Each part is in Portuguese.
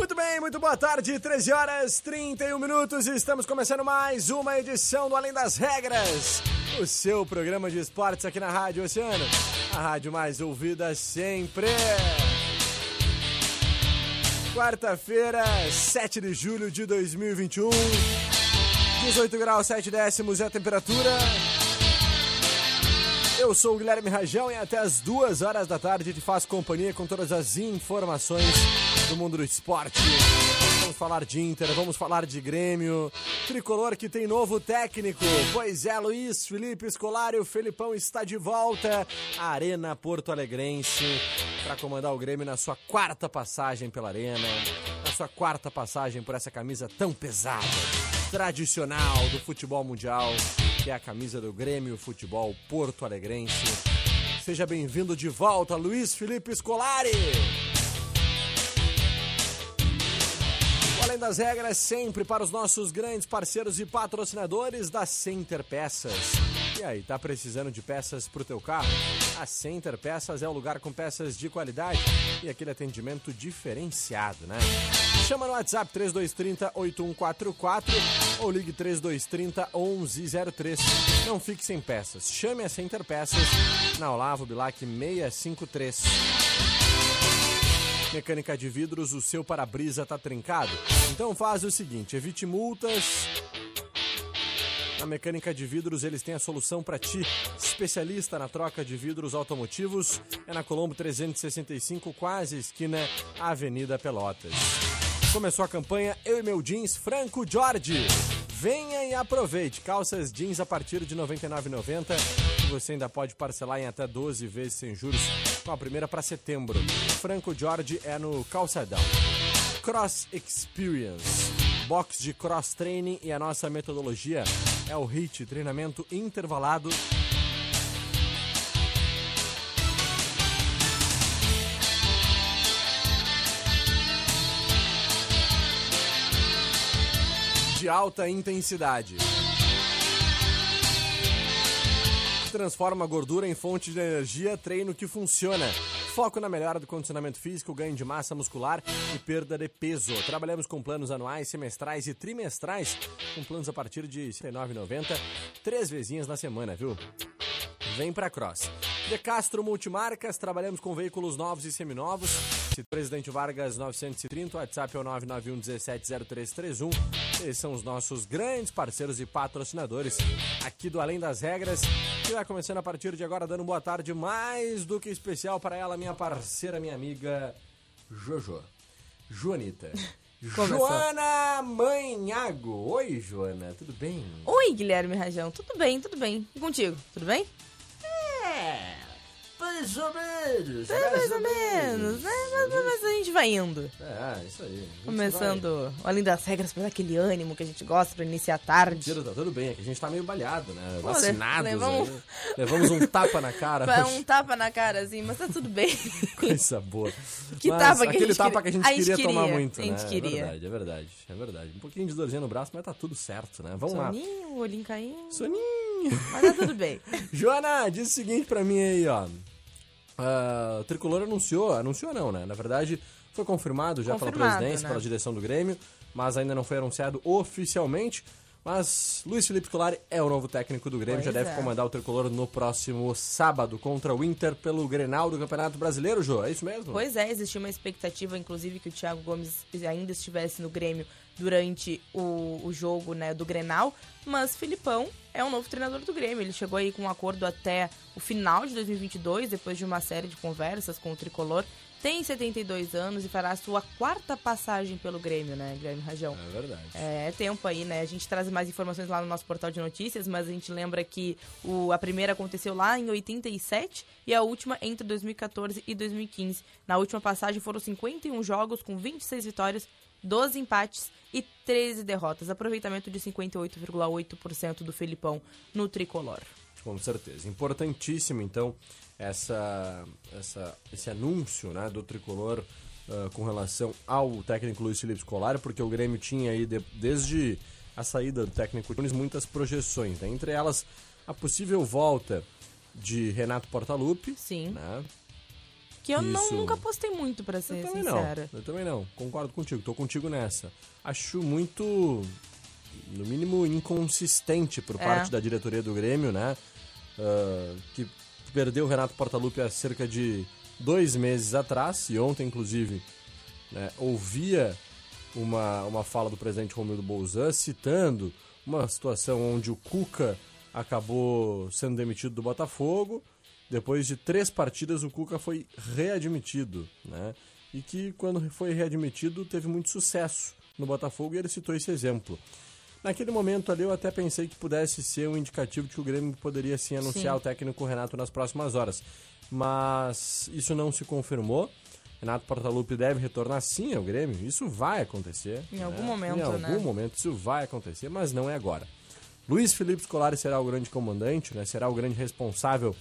Muito bem, muito boa tarde, 13 horas 31 minutos estamos começando mais uma edição do Além das Regras, o seu programa de esportes aqui na Rádio Oceano, a rádio mais ouvida sempre. Quarta-feira, 7 de julho de 2021, 18 graus 7 décimos é a temperatura. Eu sou o Guilherme Rajão e até as duas horas da tarde te faço companhia com todas as informações do mundo do esporte. Vamos falar de Inter, vamos falar de Grêmio. Tricolor que tem novo técnico. Pois é, Luiz Felipe Scolari, o Felipão está de volta à Arena Porto Alegrense para comandar o Grêmio na sua quarta passagem pela Arena, na sua quarta passagem por essa camisa tão pesada, tradicional do futebol mundial, que é a camisa do Grêmio Futebol Porto Alegrense. Seja bem-vindo de volta, Luiz Felipe Scolari. Além das regras, sempre para os nossos grandes parceiros e patrocinadores da Center Peças. E aí, tá precisando de peças pro teu carro? A Center Peças é o lugar com peças de qualidade e aquele atendimento diferenciado, né? Chama no WhatsApp 3230 8144 ou ligue 3230 1103. Não fique sem peças. Chame a Center Peças na Olavo Bilac 653. Mecânica de vidros, o seu para-brisa tá trincado? Então faz o seguinte, evite multas. Na Mecânica de Vidros eles têm a solução para ti. Especialista na troca de vidros automotivos é na Colombo 365, quase esquina Avenida Pelotas. Começou a campanha Eu e Meu Jeans Franco Jorge. Venha e aproveite. Calças jeans a partir de R$ 99,90. Você ainda pode parcelar em até 12 vezes sem juros a primeira para setembro. Franco Jorge é no Calçadão. Cross Experience. Box de cross training e a nossa metodologia é o HIT, treinamento intervalado. De alta intensidade. Transforma a gordura em fonte de energia, treino que funciona. Foco na melhora do condicionamento físico, ganho de massa muscular e perda de peso. Trabalhamos com planos anuais, semestrais e trimestrais, com planos a partir de R$ 79,90, três vezinhas na semana, viu? Vem pra Cross. De Castro Multimarcas, trabalhamos com veículos novos e seminovos. Presidente Vargas 930, WhatsApp é o 991 170331. Esses são os nossos grandes parceiros e patrocinadores aqui do Além das Regras, que vai começando a partir de agora, dando boa tarde mais do que especial para ela, minha parceira, minha amiga Jojo. Joanita. Joana Manhago. Oi, Joana, tudo bem? Oi, Guilherme Rajão. Tudo bem, tudo bem. E contigo? Tudo bem? É, mais ou menos. É, mais ou menos, né? Mas, mas a gente vai indo. É, isso aí. Começando, além das regras, pra dar aquele ânimo que a gente gosta pra iniciar a tarde. Mentira, tá tudo bem, é que a gente tá meio balhado, né? Pô, Vacinados. levamos- aí. Levamos um tapa na cara. Vai um tapa na cara, assim, mas tá tudo bem. Coisa boa. Que Mas tapa que aquele tapa queria- que a gente a gente queria, tomar queria, muito, a gente né? queria. É verdade, é verdade, é verdade. Um pouquinho de dorzinha no braço, mas tá tudo certo, né? Vamos lá. Soninho, olhinho caindo. Soninho. Mas tá tudo bem. Joana, diz o seguinte pra mim aí, ó. Ah, o Tricolor anunciou, anunciou não, né? Na verdade, foi confirmado já pela Confirmado, presidência, né? pela direção do Grêmio, mas ainda não foi anunciado oficialmente. Mas Luiz Felipe Scolari é o novo técnico do Grêmio, já Pois deve é. comandar o Tricolor no próximo sábado contra o Inter pelo Grenal do Campeonato Brasileiro, Jô. É isso mesmo? Pois é, existia uma expectativa, inclusive, que o Thiago Gomes ainda estivesse no Grêmio durante o, o jogo né, do Grenal, mas Filipão é o novo treinador do Grêmio. Ele chegou aí com um acordo até o final de 2022, depois de uma série de conversas com o Tricolor. Tem 72 anos e fará a sua quarta passagem pelo Grêmio, né, Guilherme Rajão? É verdade. É tempo aí, né? A gente traz mais informações lá no nosso portal de notícias, mas a gente lembra que o, a primeira aconteceu lá em 87 e a última entre 2014 e 2015. Na última passagem foram 51 jogos com 26 vitórias, 12 empates e 13 derrotas. Aproveitamento de 58,8% do Felipão no tricolor. Com certeza. Importantíssimo, então, essa, essa, esse anúncio né, do tricolor uh, com relação ao técnico Luiz Felipe Scolari, porque o Grêmio tinha aí, de, desde a saída do técnico Nunes, muitas projeções. Né? Entre elas, a possível volta de Renato Portaluppi. Sim. Né? Que eu não, nunca postei muito, para ser eu sincera. Não. Eu também não. Concordo contigo. Tô contigo nessa. Acho muito, no mínimo, inconsistente por É. parte da diretoria do Grêmio, né? Uh, que perdeu o Renato Portaluppi há cerca de dois meses atrás. E ontem, inclusive, né, ouvia uma, uma fala do presidente Romildo Bolzan citando uma situação onde o Cuca acabou sendo demitido do Botafogo. Depois de três partidas, o Cuca foi readmitido, né? E que quando foi readmitido teve muito sucesso no Botafogo e ele citou esse exemplo. Naquele momento ali eu até pensei que pudesse ser um indicativo de que o Grêmio poderia sim anunciar Sim. o técnico Renato nas próximas horas. Mas isso não se confirmou. Renato Portaluppi deve retornar sim ao Grêmio. Isso vai acontecer. Em algum né? momento, Em algum né? momento isso vai acontecer, mas não é agora. Luiz Felipe Scolari será o grande comandante, né? será o grande responsável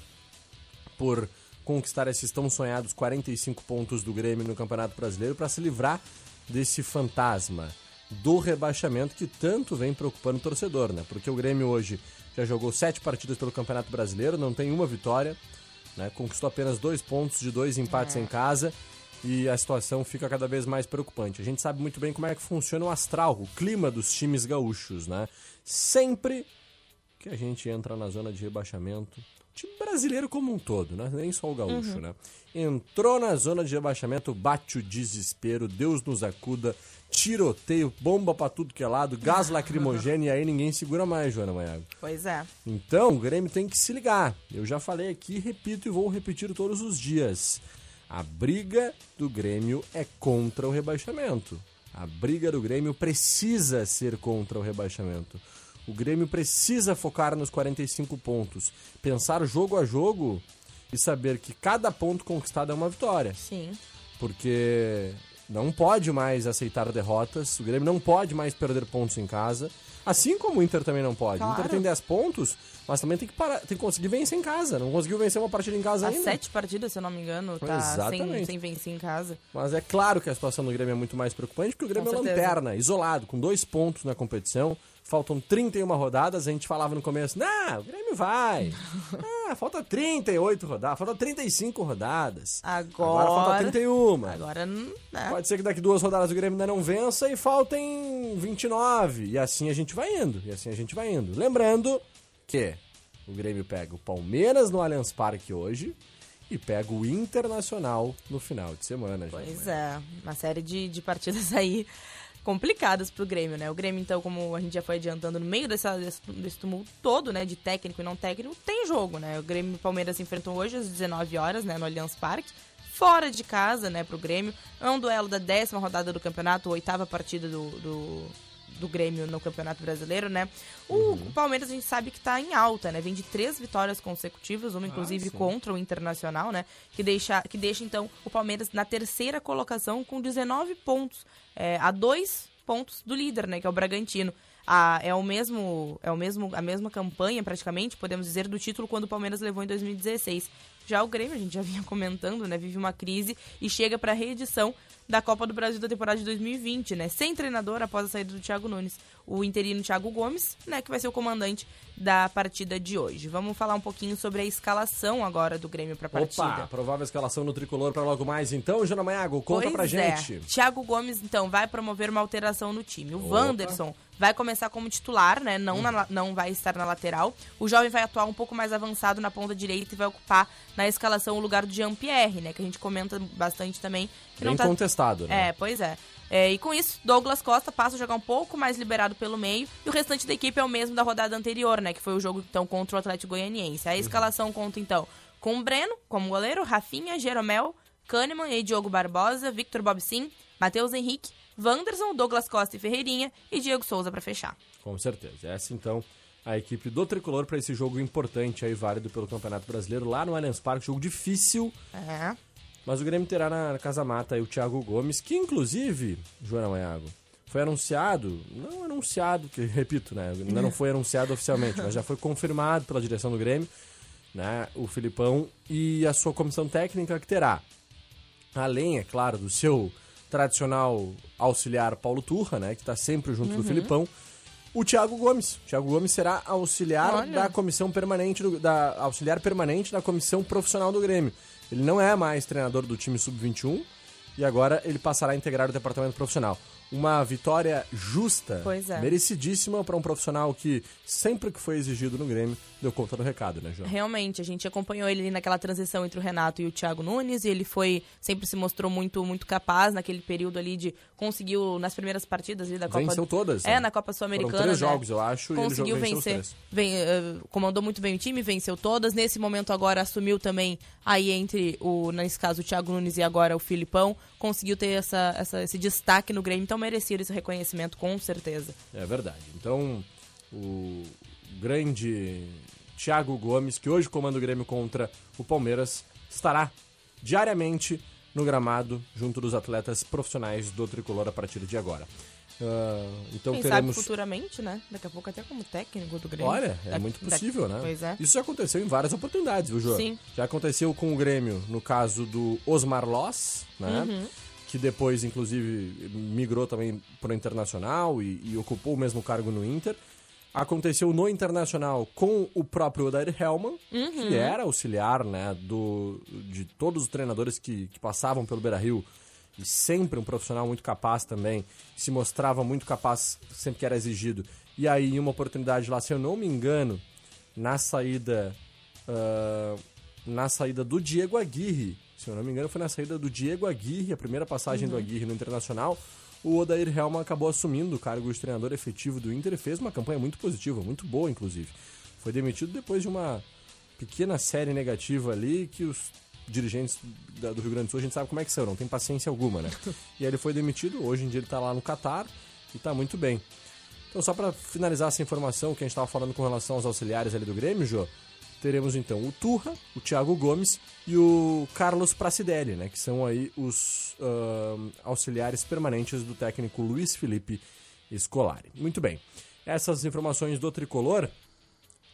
por conquistar esses tão sonhados 45 pontos do Grêmio no Campeonato Brasileiro para se livrar desse fantasma do rebaixamento que tanto vem preocupando o torcedor, né? Porque o Grêmio hoje já jogou sete partidas pelo Campeonato Brasileiro, não tem uma vitória, né? Conquistou apenas dois pontos de dois empates em casa e a situação fica cada vez mais preocupante. A gente sabe muito bem como é que funciona o astral, o clima dos times gaúchos, né? Sempre que a gente entra na zona de rebaixamento, time brasileiro como um todo, né? Nem só o gaúcho, né? Entrou na zona de rebaixamento, bate o desespero, Deus nos acuda, tiroteio, bomba pra tudo que é lado, gás lacrimogêneo e aí ninguém segura mais, Joana Maiago. Pois é. Então, o Grêmio tem que se ligar. Eu já falei aqui, repito e vou repetir todos os dias. A briga do Grêmio é contra o rebaixamento. A briga do Grêmio precisa ser contra o rebaixamento. O Grêmio precisa focar nos 45 pontos, pensar jogo a jogo e saber que cada ponto conquistado é uma vitória Sim. porque não pode mais aceitar derrotas, o Grêmio não pode mais perder pontos em casa, assim como o Inter também não pode. O Inter Claro. tem 10 pontos, mas também tem que, parar, tem que conseguir vencer em casa. Não conseguiu vencer uma partida em casa Há ainda. sete partidas, se eu não me engano, tá sem, Exatamente. sem vencer em casa. Mas é claro que a situação do Grêmio é muito mais preocupante, porque o Grêmio é lanterna, isolado, com dois pontos na competição. Faltam 31 rodadas, a gente falava no começo, não, o Grêmio vai. ah, falta 38 rodadas, falta 35 rodadas. Agora- falta 31. Agora, hum, né? Pode ser que daqui duas rodadas o Grêmio ainda não vença e faltem 29. E assim a gente vai indo. E assim a gente vai indo. Lembrando que o Grêmio pega o Palmeiras no Allianz Parque hoje e pega o Internacional no final de semana. Pois é, uma série de, de partidas aí complicadas pro Grêmio, né? O Grêmio, então, como a gente já foi adiantando, no meio dessa, desse, tumulto todo, né, de técnico e não técnico, tem jogo, né? O Grêmio e o Palmeiras se enfrentam hoje às 19 horas, né, no Allianz Parque, fora de casa, né, pro Grêmio. É um duelo da décima rodada do campeonato, oitava partida do, do, do Grêmio no Campeonato Brasileiro, né? O Palmeiras a gente sabe que tá em alta, né? Vem de três vitórias consecutivas, uma inclusive sim. contra o Internacional, né? Que deixa, que deixa então o Palmeiras na terceira colocação com 19 pontos, é, a dois pontos do líder, né? Que é o Bragantino. A, é o mesmo, é o mesmo, a mesma campanha praticamente, podemos dizer, do título quando o Palmeiras levou em 2016. Já o Grêmio, a gente já vinha comentando, né? Vive uma crise e chega para a reedição da Copa do Brasil da temporada de 2020, né? Sem treinador após a saída do Thiago Nunes. O interino Thiago Gomes, né? Que vai ser o comandante da partida de hoje. Vamos falar um pouquinho sobre a escalação agora do Grêmio para a partida. Opa, provável escalação no tricolor para logo mais. Então, Jana Maiago, conta Pois pra é. gente. Thiago Gomes, então, vai promover uma alteração no time. O Opa. Wanderson vai começar como titular, né? Não, na la- não vai estar na lateral. O jovem vai atuar um pouco mais avançado na ponta direita e vai ocupar na escalação o lugar do Jean-Pierre, né? Que a gente comenta bastante também. Que Bem não tá... contestado, né? É, pois é. É, e com isso, Douglas Costa passa a jogar um pouco mais liberado pelo meio e o restante da equipe é o mesmo da rodada anterior, né? Que foi o jogo então contra o Atlético Goianiense. A escalação conta então com o Breno como goleiro, Rafinha, Jeromel, Kahneman e Diogo Barbosa, Victor Bobsin, Matheus Henrique, Wanderson, Douglas Costa e Ferreirinha e Diego Souza para fechar. Com certeza. Essa então a equipe do Tricolor para esse jogo importante aí, válido pelo Campeonato Brasileiro lá no Allianz Parque, jogo difícil. É. Mas o Grêmio terá na Casa Mata aí o Thiago Gomes, que inclusive, Joana Maiago, foi anunciado, não anunciado, que repito, né, ainda não foi anunciado oficialmente, mas já foi confirmado pela direção do Grêmio, né, o Filipão e a sua comissão técnica que terá, além, é claro, do seu tradicional auxiliar Paulo Turra, né, que está sempre junto do Filipão, o Thiago Gomes. O Thiago Gomes será auxiliar Olha. da comissão permanente, do- da, auxiliar permanente da comissão profissional do Grêmio. Ele não é mais treinador do time sub-21 e agora ele passará a integrar o departamento profissional. Uma vitória justa, é. merecidíssima para um profissional que sempre que foi exigido no Grêmio deu conta do recado, né, João? Realmente, a gente acompanhou ele naquela transição entre o Renato e o Thiago Nunes, e ele foi sempre se mostrou muito muito capaz naquele período ali de conseguiu nas primeiras partidas da Copa Venceu todas, É, né? na Copa Sul-Americana, três né? jogos, eu acho, e Conseguiu os vencer, ven- eh, comandou muito bem o time, venceu todas. Nesse momento agora assumiu também aí entre o nesse caso o Thiago Nunes e agora o Filipão, conseguiu ter essa, essa- esse destaque no Grêmio, então merecia esse reconhecimento com certeza. É verdade. Então, o grande Thiago Gomes, que hoje comanda o Grêmio contra o Palmeiras, estará diariamente no gramado junto dos atletas profissionais do Tricolor a partir de agora. Ah, então Quem teremos. sabe futuramente, né? Daqui a pouco até como técnico do Grêmio. Olha, é Daqui- muito possível, né? Pois é. Isso já aconteceu em várias oportunidades, viu, Jô? Sim. Já aconteceu com o Grêmio, no caso do Osmar Loss, né? Uhum. Que depois, inclusive, migrou também para o Internacional e, e ocupou o mesmo cargo no Inter. Aconteceu no Internacional com o próprio Odair Hellman, Uhum. que era auxiliar né, do, de todos os treinadores que, que passavam pelo Beira-Rio e sempre um profissional muito capaz também, se mostrava muito capaz sempre que era exigido. E aí, em uma oportunidade lá, se eu não me engano, na saída ah, na saída do Diego Aguirre, se eu não me engano, foi na saída do Diego Aguirre, a primeira passagem do Aguirre no Internacional, o Odair Helman acabou assumindo o cargo de treinador efetivo do Inter e fez uma campanha muito positiva, muito boa, inclusive. Foi demitido depois de uma pequena série negativa ali que os dirigentes do Rio Grande do Sul, a gente sabe como é que são, não tem paciência alguma, né? e aí ele foi demitido, hoje em dia ele tá lá no Catar e tá muito bem. Então, só para finalizar essa informação que a gente estava falando com relação aos auxiliares ali do Grêmio, Jô, teremos então o Turra, o Thiago Gomes e o Carlos Pracidelli, né? Que são aí os ahn, auxiliares permanentes do técnico Luiz Felipe Scolari. Muito bem. Essas informações do Tricolor,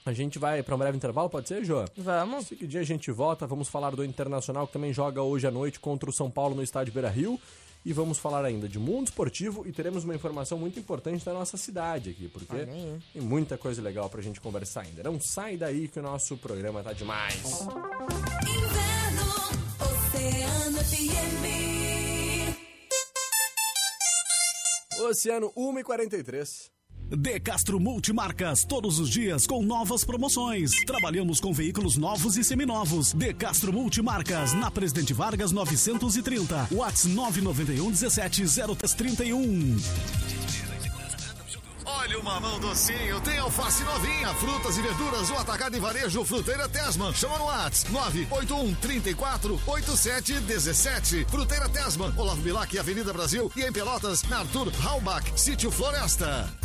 a gente vai para um breve intervalo, pode ser, Jô? Vamos. Dia a gente volta, vamos falar do Internacional que também joga hoje à noite contra o São Paulo no estádio Beira-Rio. E vamos falar ainda de mundo esportivo e teremos uma informação muito importante da nossa cidade aqui, porque aí. tem muita coisa legal pra gente conversar ainda. Não sai daí que o nosso programa tá demais. Inverno, Oceano FM. Oceano 1h43. De Castro Multimarcas, todos os dias com novas promoções. Trabalhamos com veículos novos e seminovos. De Castro Multimarcas, na Presidente Vargas 930. Whats 991 17 0331. Olha o mamão docinho, tem alface novinha, frutas e verduras, o atacado e varejo Fruteira Tesman. Chama no Whats 981 34 87 17. Fruteira Tesman, Olavo Bilac, Avenida Brasil e em Pelotas, na Arthur Halbach, Sítio Floresta.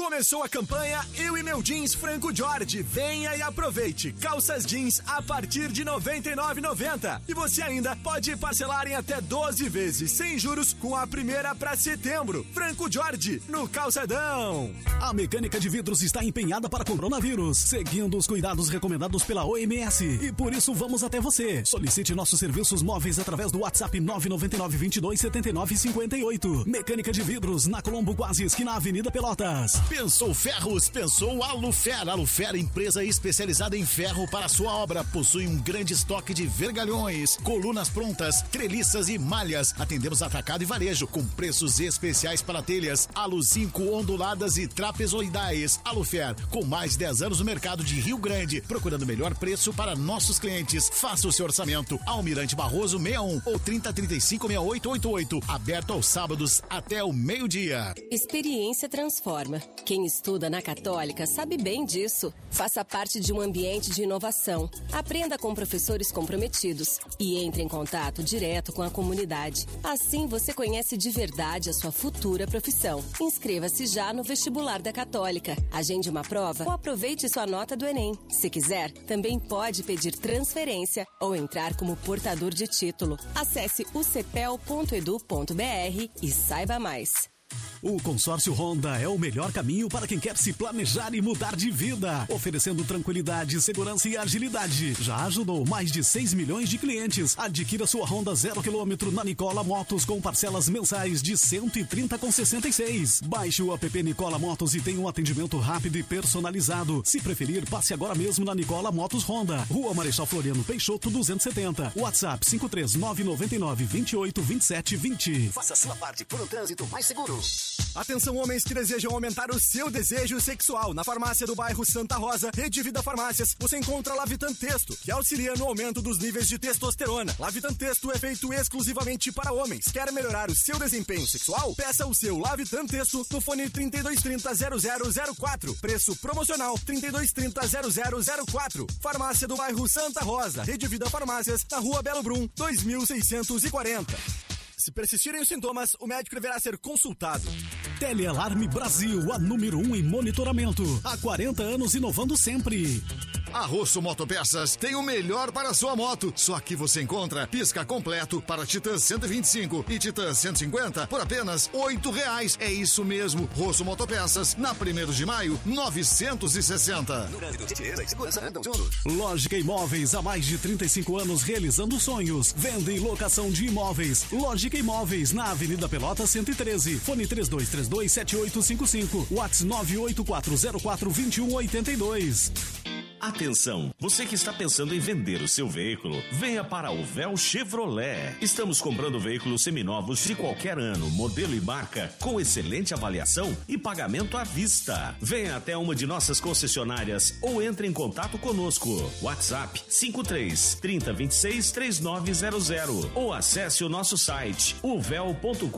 Começou a campanha Eu e Meu Jeans Franco Jorge. Venha e aproveite. Calças jeans a partir de R$ 99,90. E você ainda pode parcelar em até 12 vezes, sem juros, com a primeira para setembro. Franco Jorge, no Calçadão. A mecânica de vidros está empenhada para coronavírus, seguindo os cuidados recomendados pela OMS. E por isso vamos até você. Solicite nossos serviços móveis através do WhatsApp 999 22 79 58. Mecânica de vidros na Colombo Quase, esquina Avenida Pelotas. Pensou Ferros? Pensou Alufer. Alufer, empresa especializada em ferro para sua obra. Possui um grande estoque de vergalhões, colunas prontas, treliças e malhas. Atendemos atacado e varejo com preços especiais para telhas, alu 5 onduladas e trapezoidais. Alufer, com mais de 10 anos no mercado de Rio Grande, procurando o melhor preço para nossos clientes. Faça o seu orçamento. Almirante Barroso 61 ou 3035 6888. Aberto aos sábados até o meio-dia. Experiência transforma. Quem estuda na Católica sabe bem disso. Faça parte de um ambiente de inovação. Aprenda com professores comprometidos e entre em contato direto com a comunidade. Assim você conhece de verdade a sua futura profissão. Inscreva-se já no vestibular da Católica. Agende uma prova ou aproveite sua nota do Enem. Se quiser, também pode pedir transferência ou entrar como portador de título. Acesse ucepel.edu.br e saiba mais. O consórcio Honda é o melhor caminho para quem quer se planejar e mudar de vida, oferecendo tranquilidade, segurança e agilidade. Já ajudou mais de 6 milhões de clientes. Adquira sua Honda zero quilômetro na Nicola Motos com parcelas mensais de 130,66. Baixe o app Nicola Motos e tenha um atendimento rápido e personalizado. Se preferir, passe agora mesmo na Nicola Motos Honda, Rua Marechal Floriano Peixoto 270. WhatsApp 53999 28 27 20. Faça sua parte por um trânsito mais seguro. Atenção homens que desejam aumentar o seu desejo sexual. Na farmácia do bairro Santa Rosa, Rede Vida Farmácias, você encontra Lavitan Texto, que auxilia no aumento dos níveis de testosterona. Lavitan Texto é feito exclusivamente para homens. Quer melhorar o seu desempenho sexual? Peça o seu Lavitan Texto no fone 3230 0004. Preço promocional 3230 0004. Farmácia do bairro Santa Rosa, Rede Vida Farmácias, na rua Belo Brum, 2640. Se persistirem os sintomas, o médico deverá ser consultado. Telealarme Brasil, a número 1 um em monitoramento. Há 40 anos inovando sempre. A Rosso Motopeças tem o melhor para a sua moto. Só aqui você encontra pisca completo para Titan 125 e Titan 150 por apenas oito reais. É isso mesmo. Rosso Motopeças, na 1 de maio, 960. Dinheiro e segurança andam juntos. Lógica Imóveis, há mais de 35 anos realizando sonhos. Venda e locação de imóveis. Lógica Imóveis, na Avenida Pelota 113. Fone 32327855. WhatsApp 984042182. Atenção, você que está pensando em vender o seu veículo, venha para o Véu Chevrolet. Estamos comprando veículos seminovos de qualquer ano, modelo e marca, com excelente avaliação e pagamento à vista. Venha até uma de nossas concessionárias ou entre em contato conosco. WhatsApp 53 3026 3900 ou acesse o nosso site uvel.com.br.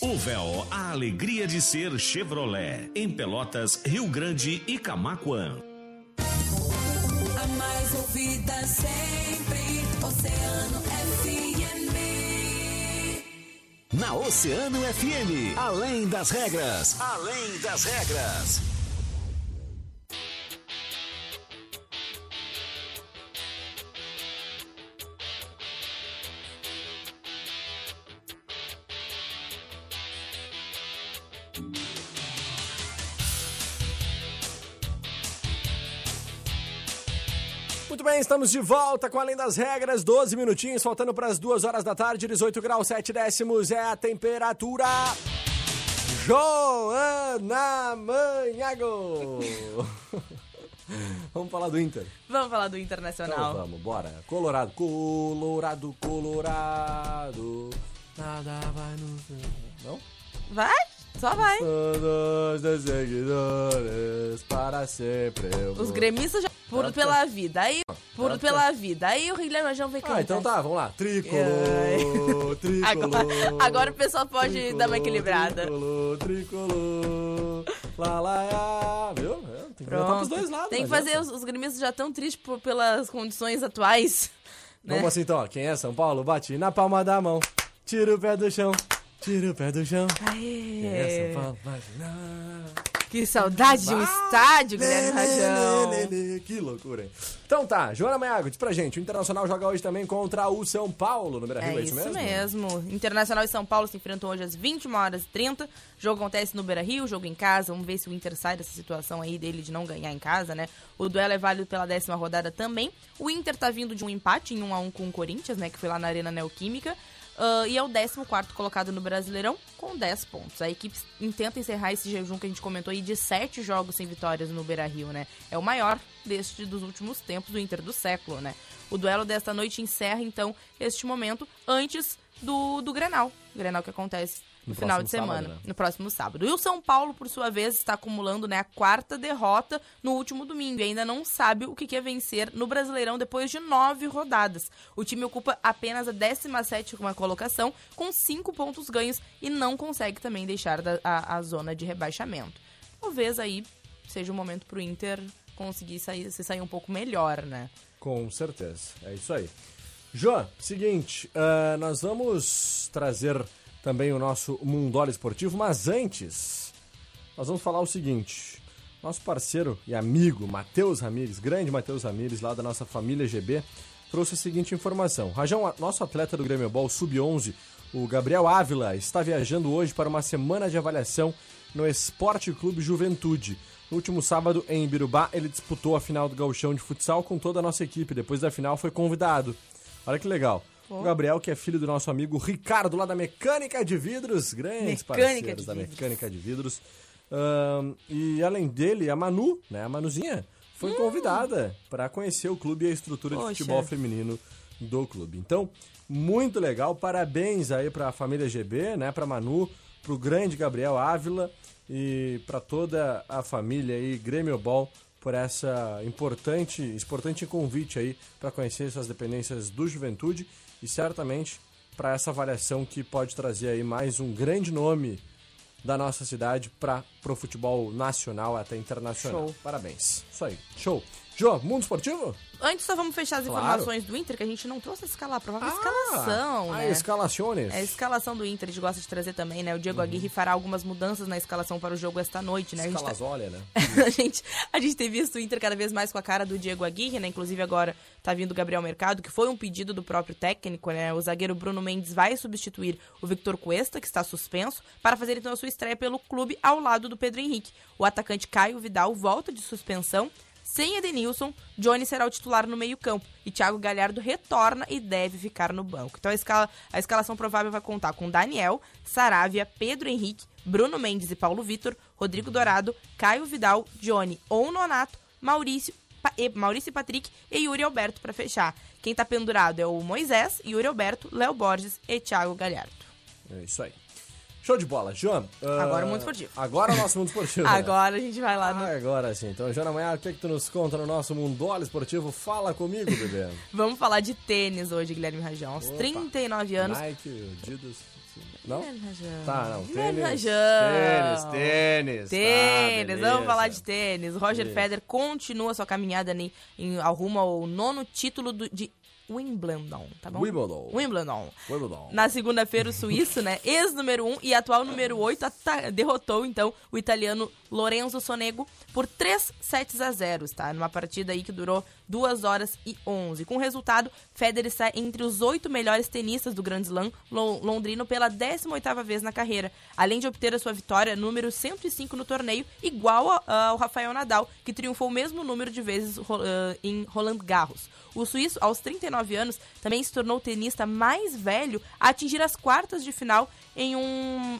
O Véu, a alegria de ser Chevrolet. Em Pelotas, Rio Grande e Camaquã. A mais ouvida sempre, Oceano FM. Na Oceano FM, além das regras, além das regras. Muito bem, estamos de volta com Além das Regras, 12 minutinhos, faltando para as 2 horas da tarde, 18 graus 7 décimos é a temperatura. Joana Manhago! Vamos falar do Inter. Vamos falar do Então Internacional. vamos, bora. Colorado, Colorado, Colorado. Nada vai nos. Não? Vai? Só vai. Todos os seguidores para sempre. Os gremistas já. Puro pela vida. Aí. Puro Tá, pela vida. Aí o Guilherme João vem Ah, então tá, vamos lá. Tricolor, Agora, tricolor. agora o pessoal pode dar uma equilibrada. Tricolor, tricolor. Lá, lá, lá. Viu? É, tem que botar pros Pronto. dois lados. Tem que não fazer, os, os gremistas já estão tristes por- pelas condições atuais. né? Vamos assim então, ó. Quem é São Paulo? Bate na palma da mão. Tira o pé do chão. Tira o pé do chão. Quem é São Aê, Paulo? Bate na... que saudade de um estádio, Guilherme Rajão. Lê, lê, lê, lê. Que loucura, hein? Então tá, Joana Maiago, diz pra gente, o Internacional joga hoje também contra o São Paulo no Beira-Rio, É é isso isso mesmo? mesmo. Internacional e São Paulo se enfrentam hoje às 21 horas e 30. O jogo acontece no Beira Rio, jogo em casa. Vamos ver se o Inter sai dessa situação aí dele de não ganhar em casa, né? O duelo é válido pela décima rodada também. O Inter tá vindo de um empate em 1 a 1 com o Corinthians, né? Que foi lá na Arena Neoquímica. Ah, e é o 14 colocado no Brasileirão com 10 pontos. A equipe tenta encerrar esse jejum que a gente comentou aí de 7 jogos sem vitórias no Beira-Rio, né? É o maior deste dos últimos tempos do Inter do século, né? O duelo desta noite encerra então este momento antes do, do Grenal. O Grenal que acontece no, No final de semana, sábado, né? no próximo sábado. E o São Paulo, por sua vez, está acumulando né, a quarta derrota no último domingo e ainda não sabe o que que é vencer no Brasileirão depois de nove rodadas. O time ocupa apenas a 17 colocação, com cinco pontos ganhos e não consegue também deixar da- a, a zona de rebaixamento. Talvez aí seja o momento pro Inter conseguir sair, se sair um pouco melhor, né? Com certeza, é isso aí. João, seguinte, ah, nós vamos trazer também o nosso Mundola Esportivo, mas antes, nós vamos falar o seguinte. Nosso parceiro e amigo, Matheus Ramires, grande Matheus Ramires, lá da nossa família GB, trouxe a seguinte informação. Rajão, nosso atleta do Grêmio Ball Sub-11, o Gabriel Ávila, está viajando hoje para uma semana de avaliação no Esporte Clube Juventude. No último sábado, em Ibirubá, ele disputou a final do gauchão de futsal com toda a nossa equipe. Depois da final, foi convidado. Olha que legal. O Gabriel, que é filho do nosso amigo Ricardo, lá da Mecânica de Vidros, grandes Mecânica parceiros de da Vidros. Mecânica de Vidros. Ahn, e além dele, a Manu, né, a Manuzinha, foi convidada para conhecer o clube e a estrutura de Poxa. futebol feminino do clube. Então, muito legal, parabéns aí para a família GB, né, para Manu, para o grande Gabriel Ávila e para toda a família aí Grêmio Ball por essa importante, importante convite aí para conhecer essas dependências do Juventude e certamente para essa avaliação que pode trazer aí mais um grande nome da nossa cidade para o futebol nacional até internacional. Show. Parabéns. Isso aí. Show. Jô, Mundo Esportivo? Antes só vamos fechar as Claro. informações do Inter, que a gente não trouxe a, escala, a provável escalação, ah, né? escalações. É a escalação do Inter, a gente gosta de trazer também, né? O Diego Aguirre fará algumas mudanças na escalação para o jogo esta noite, né? A gente, tá- Escalazolha, né? a, gente, a gente tem visto o Inter cada vez mais com a cara do Diego Aguirre, né? Inclusive agora tá vindo o Gabriel Mercado, que foi um pedido do próprio técnico, né? O zagueiro Bruno Mendes vai substituir o Victor Cuesta, que está suspenso, para fazer então a sua estreia pelo clube ao lado do Pedro Henrique. O atacante Caio Vidal volta de suspensão. Sem Edenilson, Johnny será o titular no meio-campo e Thiago Galhardo retorna e deve ficar no banco. Então a, escala, a escalação provável vai contar com Daniel, Saravia, Pedro Henrique, Bruno Mendes e Paulo Vitor, Rodrigo Dourado, Caio Vidal, Johnny ou Nonato, Maurício, e- Maurício Patrick e Yuri Alberto para fechar. Quem tá pendurado é o Moisés, Yuri Alberto, Léo Borges e Thiago Galhardo. É isso aí. Show de bola. João. ah, Agora o Mundo Esportivo. Agora o nosso Mundo Esportivo. né? Agora a gente vai lá no Ah, agora sim. Então, Joana Manhã, o que, que tu nos conta no nosso Mundola Esportivo? Fala comigo, bebê. Vamos falar de tênis hoje, Guilherme Rajão. Aos Opa. 39 anos. Nike, Adidas. Não? Guilherme Rajão. Tá, não. Guilherme Tênis. Rajão. Tênis, tênis. Tênis, Tá, vamos falar de tênis. Roger Isso. Federer continua sua caminhada né, em, ao rumo ao nono título do- de Wimbledon, tá bom? Wimbledon. Wimbledon. Wimbledon. Na segunda-feira, o suíço, né, ex-número 1 e atual número 8, ata- derrotou, então, o italiano Lorenzo Sonego por 3 sets a 0, tá? Numa partida aí que durou 2 horas e 11. Com o resultado, Federer está entre os oito melhores tenistas do Grand Slam lo- londrino pela 18ª vez na carreira, além de obter a sua vitória número 105 no torneio, igual ao Rafael Nadal, que triunfou o mesmo número de vezes ah, em Roland Garros. O suíço, aos 39 anos, também se tornou o tenista mais velho a atingir as quartas de final em um,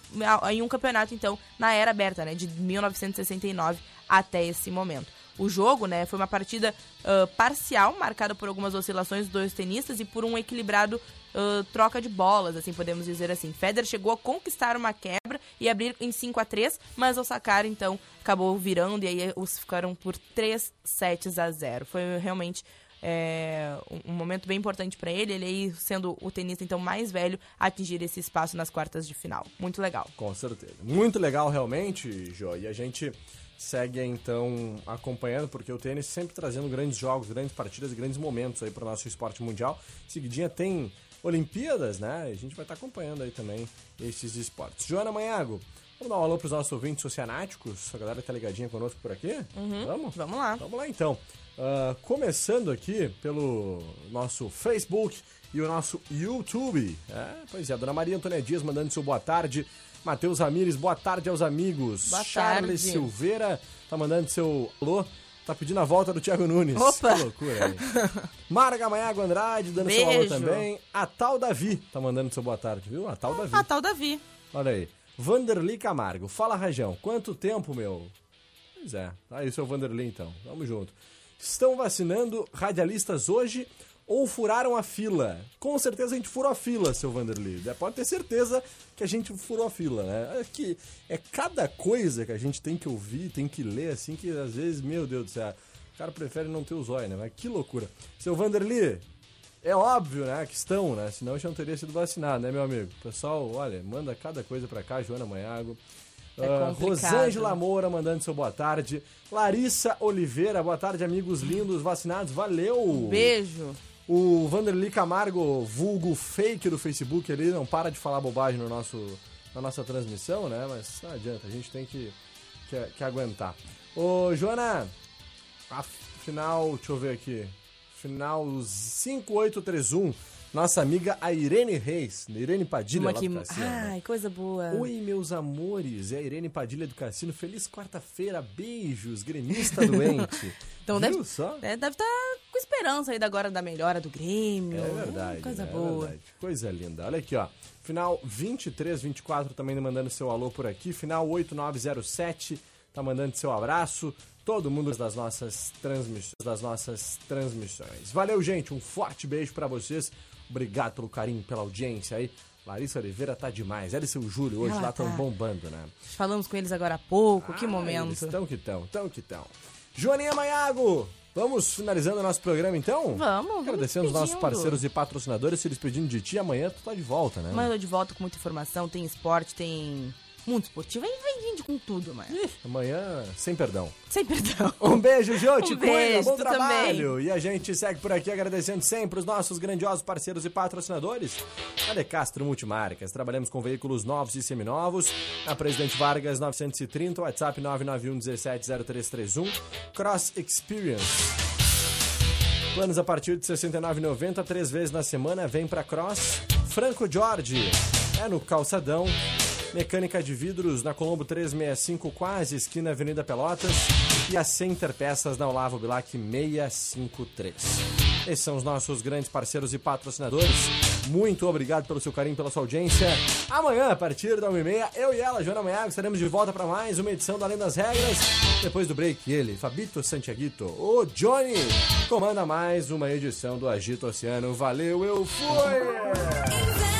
em um campeonato, então, na era aberta, né, de 1969 até esse momento. O jogo, né, foi uma partida ah, parcial, marcada por algumas oscilações dos dois tenistas e por um equilibrado ah, troca de bolas, assim podemos dizer assim. Federer chegou a conquistar uma quebra e abrir em 5 a 3 mas ao sacar, então, acabou virando e aí os ficaram por 3 sets a 0. Foi realmente é, um- momento bem importante pra ele, ele aí sendo o tenista então mais velho a atingir esse espaço nas quartas de final. Muito legal. Com certeza. Muito legal, realmente, Jô. E a gente segue, então, acompanhando, porque o tênis sempre trazendo grandes jogos, grandes partidas e grandes momentos aí para o nosso esporte mundial. Seguidinha tem Olimpíadas, né? A gente vai estar acompanhando aí também esses esportes. Joana Manhago, vamos dar um alô para os nossos ouvintes oceanáticos? A galera tá ligadinha conosco por aqui? Vamos? Vamos lá. Vamos lá então. Ah, começando aqui pelo nosso Facebook e o nosso YouTube. É, pois é, Dona Maria Antônia Dias mandando seu boa tarde. Matheus Ramires, boa tarde aos amigos. Boa Charles tarde. Silveira tá mandando seu alô. Tá pedindo a volta do Thiago Nunes. Opa! Que loucura, hein? Marga Manhago Andrade, dando seu alô Beijo. também. A tal Davi tá mandando seu boa tarde, viu? A tal Davi. Ah, tal Davi. Olha aí. Vanderly Camargo. Fala, Rajão. Quanto tempo, meu? Pois é. Tá aí o seu Vanderly, então. Tamo junto. Estão vacinando radialistas hoje ou furaram a fila? Com certeza a gente furou a fila, seu Vanderly. É, Pode ter certeza que a gente furou a fila, né? É que é cada coisa que a gente tem que ouvir, tem que ler, assim, que às vezes, meu Deus do céu, o cara prefere não ter os olhos, né? Mas que loucura. Seu Vanderly, é óbvio, né, que estão, né? Senão eu já não teria sido vacinado, né, meu amigo? Pessoal, olha, manda cada coisa pra cá, Joana Manhago. É complicado. Rosângela Moura mandando seu boa tarde. Larissa Oliveira, boa tarde, amigos lindos, vacinados, valeu! Beijo. O Vanderly Camargo, vulgo fake do Facebook ali, não para de falar bobagem no nosso, na nossa transmissão, né? Mas não adianta, a gente tem que, que, que aguentar. Ô, Joana, afinal, deixa eu ver aqui. Final 5831, nossa amiga a Irene Reis, Irene Padilha Uma lá que... do Cassino. né? Ai, coisa boa. Oi, meus amores, é a Irene Padilha do Cassino. Feliz quarta-feira, beijos, gremista doente. Então Viu deve só? É, deve estar com esperança aí da- agora da melhora do Grêmio. É verdade. Coisa né? É boa. verdade. Coisa linda. Olha aqui, ó. Final 2324 também mandando seu alô por aqui. Final 8907 tá mandando seu abraço. Todo mundo das nossas transmissões, das nossas transmissões. Valeu, gente. Um forte beijo pra vocês. Obrigado pelo carinho, pela audiência aí. Larissa Oliveira tá demais. Ela e seu Júlio hoje Ela lá estão tá. bombando, né? Falamos com eles agora há pouco, que Ah, momento. Eles tão que tão, tão que tão. Joaninha Maiago, vamos finalizando o nosso programa então? Vamos, vamos Agradecendo os nossos parceiros e patrocinadores, se despedindo de ti. Amanhã tu tá de volta, né? Amanhã eu tô de volta com muita informação, tem esporte, tem mundo esportivo, aí vem gente com tudo, mano. Amanhã, sem perdão. Sem perdão. Um beijo, Jô, te Um beijo, bom trabalho. E a gente segue por aqui agradecendo sempre os nossos grandiosos parceiros e patrocinadores. A De Castro Multimarcas, trabalhamos com veículos novos e seminovos. A Presidente Vargas 930, WhatsApp 991 170331. Cross Experience. Planos a partir de R$ 69,90, três vezes na semana, vem pra Cross. Franco Jorge, é no Calçadão. Mecânica de vidros na Colombo 365, quase esquina Avenida Pelotas. E a Center Peças na Olavo Bilac 653. Esses são os nossos grandes parceiros e patrocinadores. Muito obrigado pelo seu carinho, pela sua audiência. Amanhã, a partir da 1h30, eu e ela, Joana Maiago, estaremos de volta para mais uma edição da Além das Regras. Depois do break, ele, Fabito Santiaguito, o Johnny, comanda mais uma edição do Agito Oceano. Valeu, eu fui!